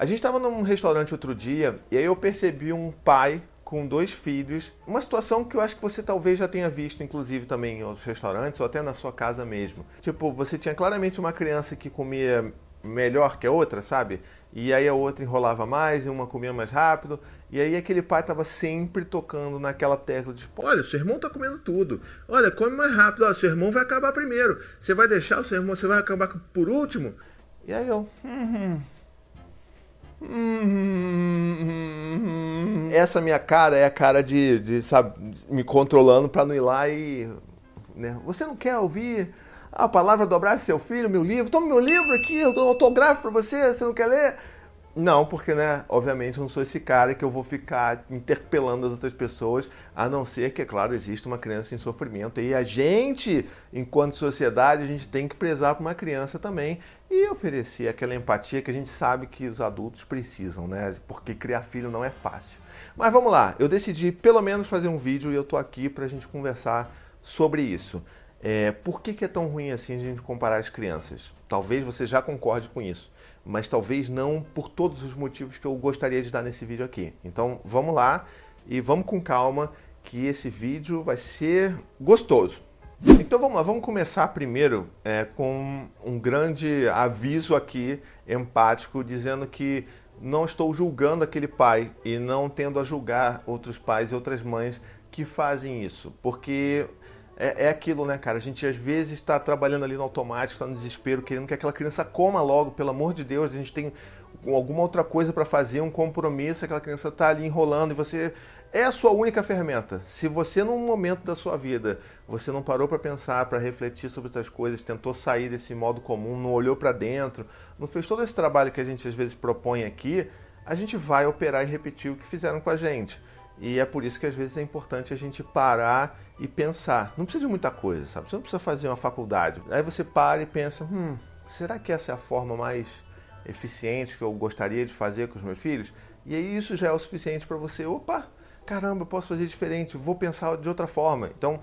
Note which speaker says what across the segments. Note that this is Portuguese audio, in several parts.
Speaker 1: A gente estava num restaurante outro dia e aí eu percebi um pai com dois filhos. Uma situação que eu acho que você talvez já tenha visto, inclusive, também em outros restaurantes ou até na sua casa mesmo. Tipo, você tinha claramente uma criança que comia melhor que a outra, sabe? E aí a outra enrolava mais e uma comia mais rápido. E aí aquele pai estava sempre tocando naquela tecla de tipo, olha, seu irmão tá comendo tudo. Olha, come mais rápido, olha, seu irmão vai acabar primeiro. Você vai deixar o seu irmão, você vai acabar por último. E aí eu. Hum, hum. Essa minha cara é a cara de, de sabe, me controlando para não ir lá e. Né? Você não quer ouvir a palavra do abraço seu filho, meu livro? Toma meu livro aqui, eu dou autografo para você, você não quer ler? Não, porque, né, obviamente eu não sou esse cara que eu vou ficar interpelando as outras pessoas, a não ser que, é claro, existe uma criança em sofrimento. E a gente, enquanto sociedade, a gente tem que prezar por uma criança também e oferecer aquela empatia que a gente sabe que os adultos precisam, né? Porque criar filho não é fácil. Mas vamos lá, eu decidi pelo menos fazer um vídeo e eu tô aqui para a gente conversar sobre isso. É, por que, que é tão ruim assim a gente comparar as crianças? Talvez você já concorde com isso mas talvez não por todos os motivos que eu gostaria de dar nesse vídeo aqui. Então vamos lá e vamos com calma que esse vídeo vai ser gostoso. Então vamos lá, vamos começar primeiro é, com um grande aviso aqui empático dizendo que não estou julgando aquele pai e não tendo a julgar outros pais e outras mães que fazem isso, porque é, é aquilo, né, cara? A gente às vezes está trabalhando ali no automático, está no desespero, querendo que aquela criança coma logo, pelo amor de Deus. A gente tem alguma outra coisa para fazer, um compromisso, aquela criança está ali enrolando e você é a sua única ferramenta. Se você, num momento da sua vida, você não parou para pensar, para refletir sobre essas coisas, tentou sair desse modo comum, não olhou para dentro, não fez todo esse trabalho que a gente às vezes propõe aqui, a gente vai operar e repetir o que fizeram com a gente. E é por isso que às vezes é importante a gente parar e pensar. Não precisa de muita coisa, sabe? Você não precisa fazer uma faculdade. Aí você para e pensa: hum, será que essa é a forma mais eficiente que eu gostaria de fazer com os meus filhos? E aí isso já é o suficiente para você, opa, caramba, eu posso fazer diferente, vou pensar de outra forma. Então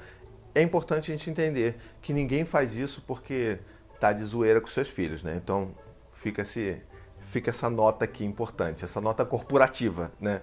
Speaker 1: é importante a gente entender que ninguém faz isso porque tá de zoeira com seus filhos, né? Então fica se fica essa nota aqui importante, essa nota corporativa, né?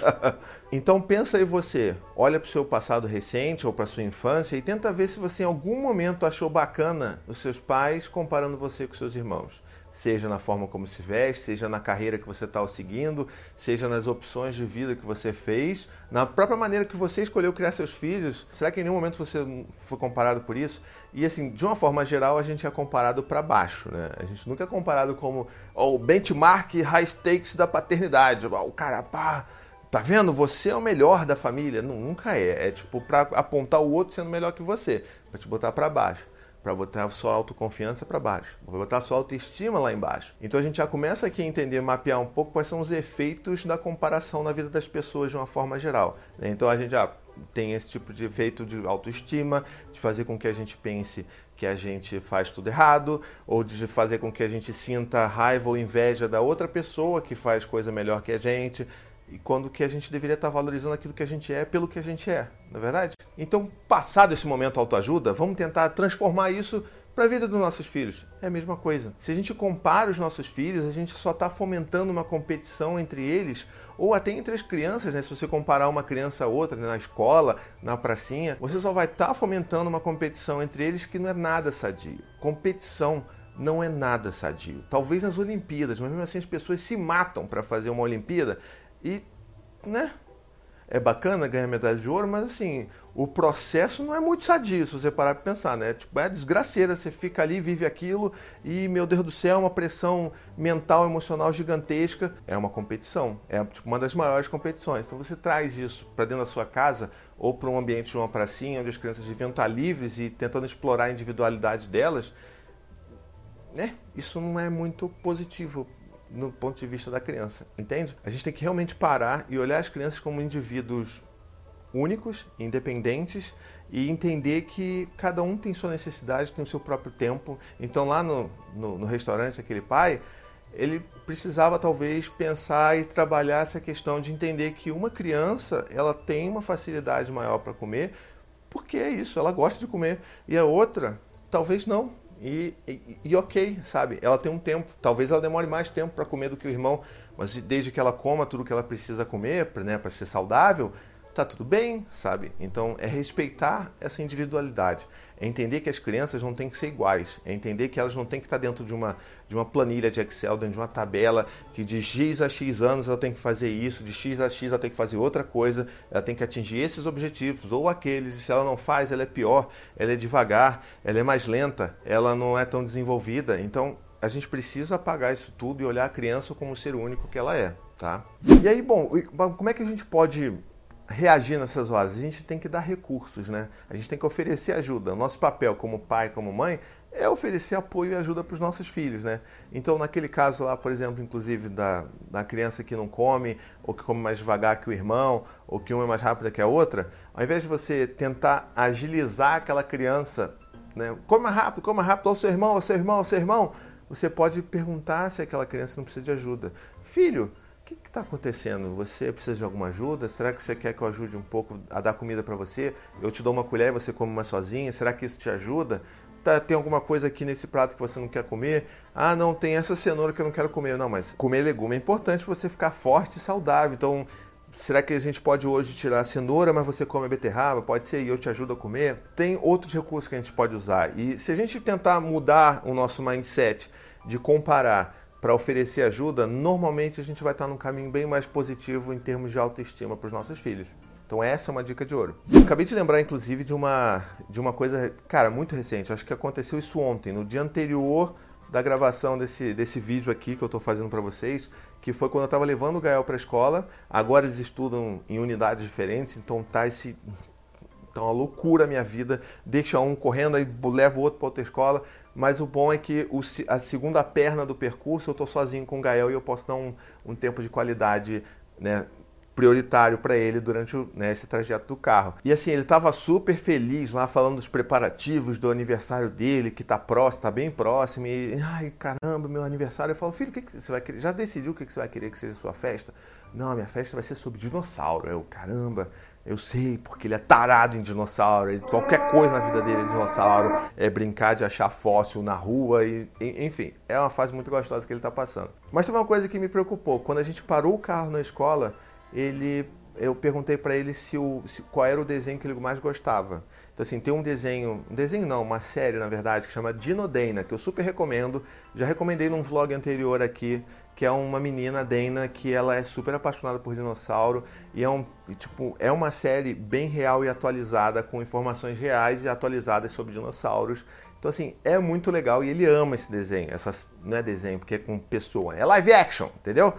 Speaker 1: então pensa aí você, olha para o seu passado recente ou para sua infância e tenta ver se você em algum momento achou bacana os seus pais comparando você com seus irmãos seja na forma como se veste, seja na carreira que você está seguindo, seja nas opções de vida que você fez, na própria maneira que você escolheu criar seus filhos. Será que em nenhum momento você foi comparado por isso? E assim, de uma forma geral, a gente é comparado para baixo, né? A gente nunca é comparado como oh, o benchmark high stakes da paternidade. O cara, pá, tá vendo? Você é o melhor da família. Nunca é. É tipo para apontar o outro sendo melhor que você, para te botar para baixo para botar a sua autoconfiança para baixo, para botar sua autoestima lá embaixo. Então a gente já começa aqui a entender, mapear um pouco quais são os efeitos da comparação na vida das pessoas de uma forma geral. Né? Então a gente já tem esse tipo de efeito de autoestima, de fazer com que a gente pense que a gente faz tudo errado, ou de fazer com que a gente sinta raiva ou inveja da outra pessoa que faz coisa melhor que a gente e quando que a gente deveria estar valorizando aquilo que a gente é pelo que a gente é, não é verdade? Então, passado esse momento autoajuda, vamos tentar transformar isso para a vida dos nossos filhos. É a mesma coisa. Se a gente compara os nossos filhos, a gente só está fomentando uma competição entre eles ou até entre as crianças, né? Se você comparar uma criança a outra né? na escola, na pracinha, você só vai estar tá fomentando uma competição entre eles que não é nada sadio. Competição não é nada sadio. Talvez nas Olimpíadas, mas mesmo assim as pessoas se matam para fazer uma Olimpíada e, né? É bacana ganhar medalha de ouro, mas assim, o processo não é muito sadio, se você parar para pensar, né? Tipo, é desgraceira, você fica ali, vive aquilo e, meu Deus do céu, uma pressão mental, emocional gigantesca. É uma competição, é tipo, uma das maiores competições. Então você traz isso para dentro da sua casa ou para um ambiente de uma pracinha onde as crianças deviam estar livres e tentando explorar a individualidade delas, né? Isso não é muito positivo no ponto de vista da criança, entende? A gente tem que realmente parar e olhar as crianças como indivíduos únicos, independentes e entender que cada um tem sua necessidade, tem o seu próprio tempo. Então lá no, no, no restaurante, aquele pai, ele precisava talvez pensar e trabalhar essa questão de entender que uma criança ela tem uma facilidade maior para comer, porque é isso, ela gosta de comer, e a outra talvez não, E, e, e, ok, sabe? Ela tem um tempo. Talvez ela demore mais tempo para comer do que o irmão, mas desde que ela coma tudo que ela precisa comer, para né, ser saudável, tá tudo bem, sabe? Então é respeitar essa individualidade, é entender que as crianças não têm que ser iguais, é entender que elas não têm que estar dentro de uma, de uma planilha de Excel, dentro de uma tabela que de X a X anos ela tem que fazer isso, de X a X ela tem que fazer outra coisa, ela tem que atingir esses objetivos ou aqueles, e se ela não faz, ela é pior, ela é devagar, ela é mais lenta, ela não é tão desenvolvida. Então a gente precisa apagar isso tudo e olhar a criança como o ser único que ela é, tá? E aí, bom, como é que a gente pode reagir nessas horas? A gente tem que dar recursos, né? A gente tem que oferecer ajuda. Nosso papel como pai, como mãe, é oferecer apoio e ajuda para os nossos filhos, né? Então, naquele caso lá, por exemplo, inclusive da, da criança que não come, ou que come mais devagar que o irmão, ou que uma é mais rápida que a outra, ao invés de você tentar agilizar aquela criança, né? Come mais rápido, come mais rápido, ao seu irmão, ao seu irmão, ao seu irmão, você pode perguntar se aquela criança não precisa de ajuda. Filho, o que está acontecendo? Você precisa de alguma ajuda? Será que você quer que eu ajude um pouco a dar comida para você? Eu te dou uma colher e você come uma sozinha? Será que isso te ajuda? Tá, tem alguma coisa aqui nesse prato que você não quer comer? Ah, não, tem essa cenoura que eu não quero comer. Não, mas comer legume é importante para você ficar forte e saudável. Então, será que a gente pode hoje tirar a cenoura, mas você come a beterraba? Pode ser e eu te ajudo a comer? Tem outros recursos que a gente pode usar. E se a gente tentar mudar o nosso mindset de comparar para oferecer ajuda, normalmente a gente vai estar num caminho bem mais positivo em termos de autoestima para os nossos filhos. Então essa é uma dica de ouro. Acabei de lembrar, inclusive, de uma, de uma coisa, cara, muito recente. Acho que aconteceu isso ontem, no dia anterior da gravação desse, desse vídeo aqui que eu estou fazendo para vocês, que foi quando eu estava levando o Gael para a escola. Agora eles estudam em unidades diferentes, então tá esse então, uma loucura a minha vida. Deixa um correndo, aí leva o outro para outra escola mas o bom é que o, a segunda perna do percurso eu estou sozinho com o Gael e eu posso dar um, um tempo de qualidade né, prioritário para ele durante né, esse trajeto do carro. E assim, ele estava super feliz lá falando dos preparativos do aniversário dele, que está próximo, está bem próximo. E, ai, caramba, meu aniversário. Eu falo, filho, o que, que você vai querer? Já decidiu o que, que você vai querer que seja sua festa? Não, a minha festa vai ser sobre dinossauro. Eu, caramba, eu sei, porque ele é tarado em dinossauro. Ele, qualquer coisa na vida dele é dinossauro. É brincar de achar fóssil na rua. E, enfim, é uma fase muito gostosa que ele está passando. Mas tem uma coisa que me preocupou. Quando a gente parou o carro na escola, ele, eu perguntei para ele se o, se, qual era o desenho que ele mais gostava. Então, assim, tem um desenho, um desenho não, uma série, na verdade, que chama Dinodeina, que eu super recomendo. Já recomendei num vlog anterior aqui, que é uma menina, Dana, que ela é super apaixonada por dinossauro e é, um, tipo, é uma série bem real e atualizada, com informações reais e atualizadas sobre dinossauros. Então, assim, é muito legal e ele ama esse desenho. Essas, não é desenho, porque é com pessoa, é live action, entendeu?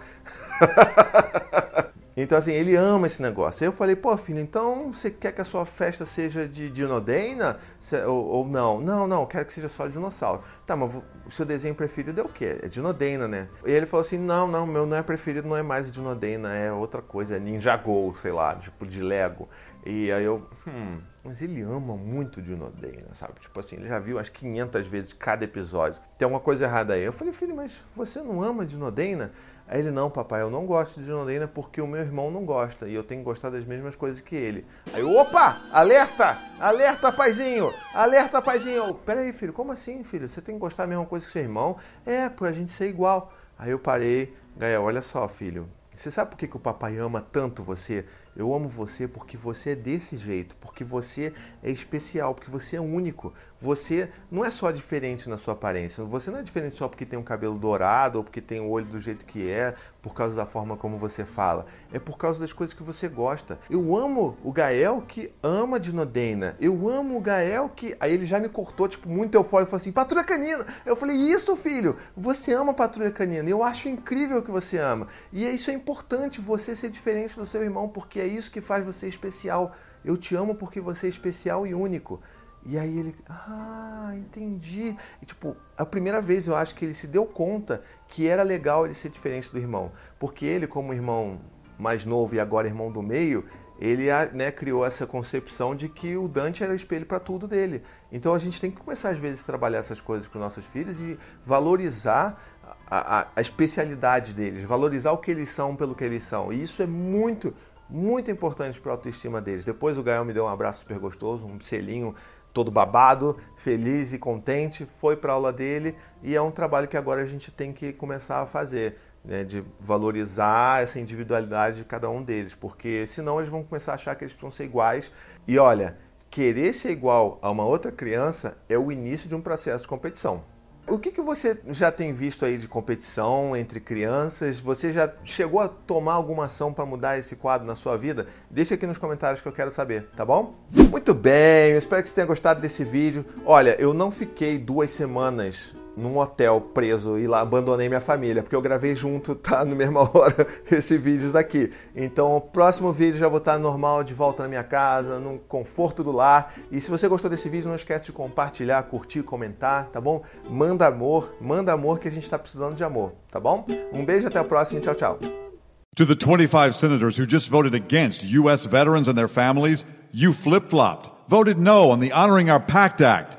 Speaker 1: Então, assim, ele ama esse negócio. Aí eu falei, pô, filho, então você quer que a sua festa seja de dinodeina? Ou, ou não? Não, não, quero que seja só dinossauro. Tá, mas o seu desenho preferido é o quê? É dinodeina, né? E ele falou assim, não, não, meu não é preferido, não é mais dinodeina, é outra coisa, é Ninjago, sei lá, tipo de Lego. E aí eu, hum, mas ele ama muito Dinodeina, sabe? Tipo assim, ele já viu umas 500 vezes cada episódio. Tem alguma coisa errada aí. Eu falei, filho, mas você não ama Dinodeina? Aí ele, não, papai, eu não gosto de Dinodeina porque o meu irmão não gosta e eu tenho que gostar das mesmas coisas que ele. Aí, opa! Alerta! Alerta, paizinho! Alerta, paizinho! Peraí, filho, como assim, filho? Você tem que gostar da mesma coisa que seu irmão? É, pra gente ser igual. Aí eu parei, Gael, olha só, filho. Você sabe por que, que o papai ama tanto você? Eu amo você porque você é desse jeito, porque você é especial, porque você é único. Você não é só diferente na sua aparência, você não é diferente só porque tem um cabelo dourado ou porque tem o olho do jeito que é, por causa da forma como você fala. É por causa das coisas que você gosta. Eu amo o Gael que ama Dinodena. Eu amo o Gael que. Aí ele já me cortou, tipo, muito eufórico, falou assim: Patrulha Canina. Eu falei: Isso, filho, você ama Patrulha Canina. Eu acho incrível que você ama. E isso é importante, você ser diferente do seu irmão, porque é isso que faz você especial. Eu te amo porque você é especial e único. E aí ele, ah, entendi. E tipo, a primeira vez eu acho que ele se deu conta que era legal ele ser diferente do irmão. Porque ele, como irmão mais novo e agora irmão do meio, ele né, criou essa concepção de que o Dante era o espelho para tudo dele. Então a gente tem que começar às vezes a trabalhar essas coisas com nossos filhos e valorizar a, a, a especialidade deles, valorizar o que eles são pelo que eles são. E isso é muito, muito importante para a autoestima deles. Depois o Gael me deu um abraço super gostoso, um selinho todo babado, feliz e contente, foi para a aula dele e é um trabalho que agora a gente tem que começar a fazer. Né, de valorizar essa individualidade de cada um deles, porque senão eles vão começar a achar que eles precisam ser iguais. E olha, querer ser igual a uma outra criança é o início de um processo de competição. O que, que você já tem visto aí de competição entre crianças? Você já chegou a tomar alguma ação para mudar esse quadro na sua vida? Deixa aqui nos comentários que eu quero saber, tá bom? Muito bem, eu espero que você tenha gostado desse vídeo. Olha, eu não fiquei duas semanas num hotel preso e lá abandonei minha família, porque eu gravei junto, tá? Na mesma hora, esse vídeo daqui. Então, o próximo vídeo já vou estar normal, de volta na minha casa, no conforto do lar. E se você gostou desse vídeo, não esquece de compartilhar, curtir, comentar, tá bom? Manda amor, manda amor que a gente está precisando de amor, tá bom? Um beijo, até a próxima e tchau, tchau.
Speaker 2: To the 25 senators who just voted against U.S. veterans and their families, you flip flopped, voted no on the Honoring Our Pact Act.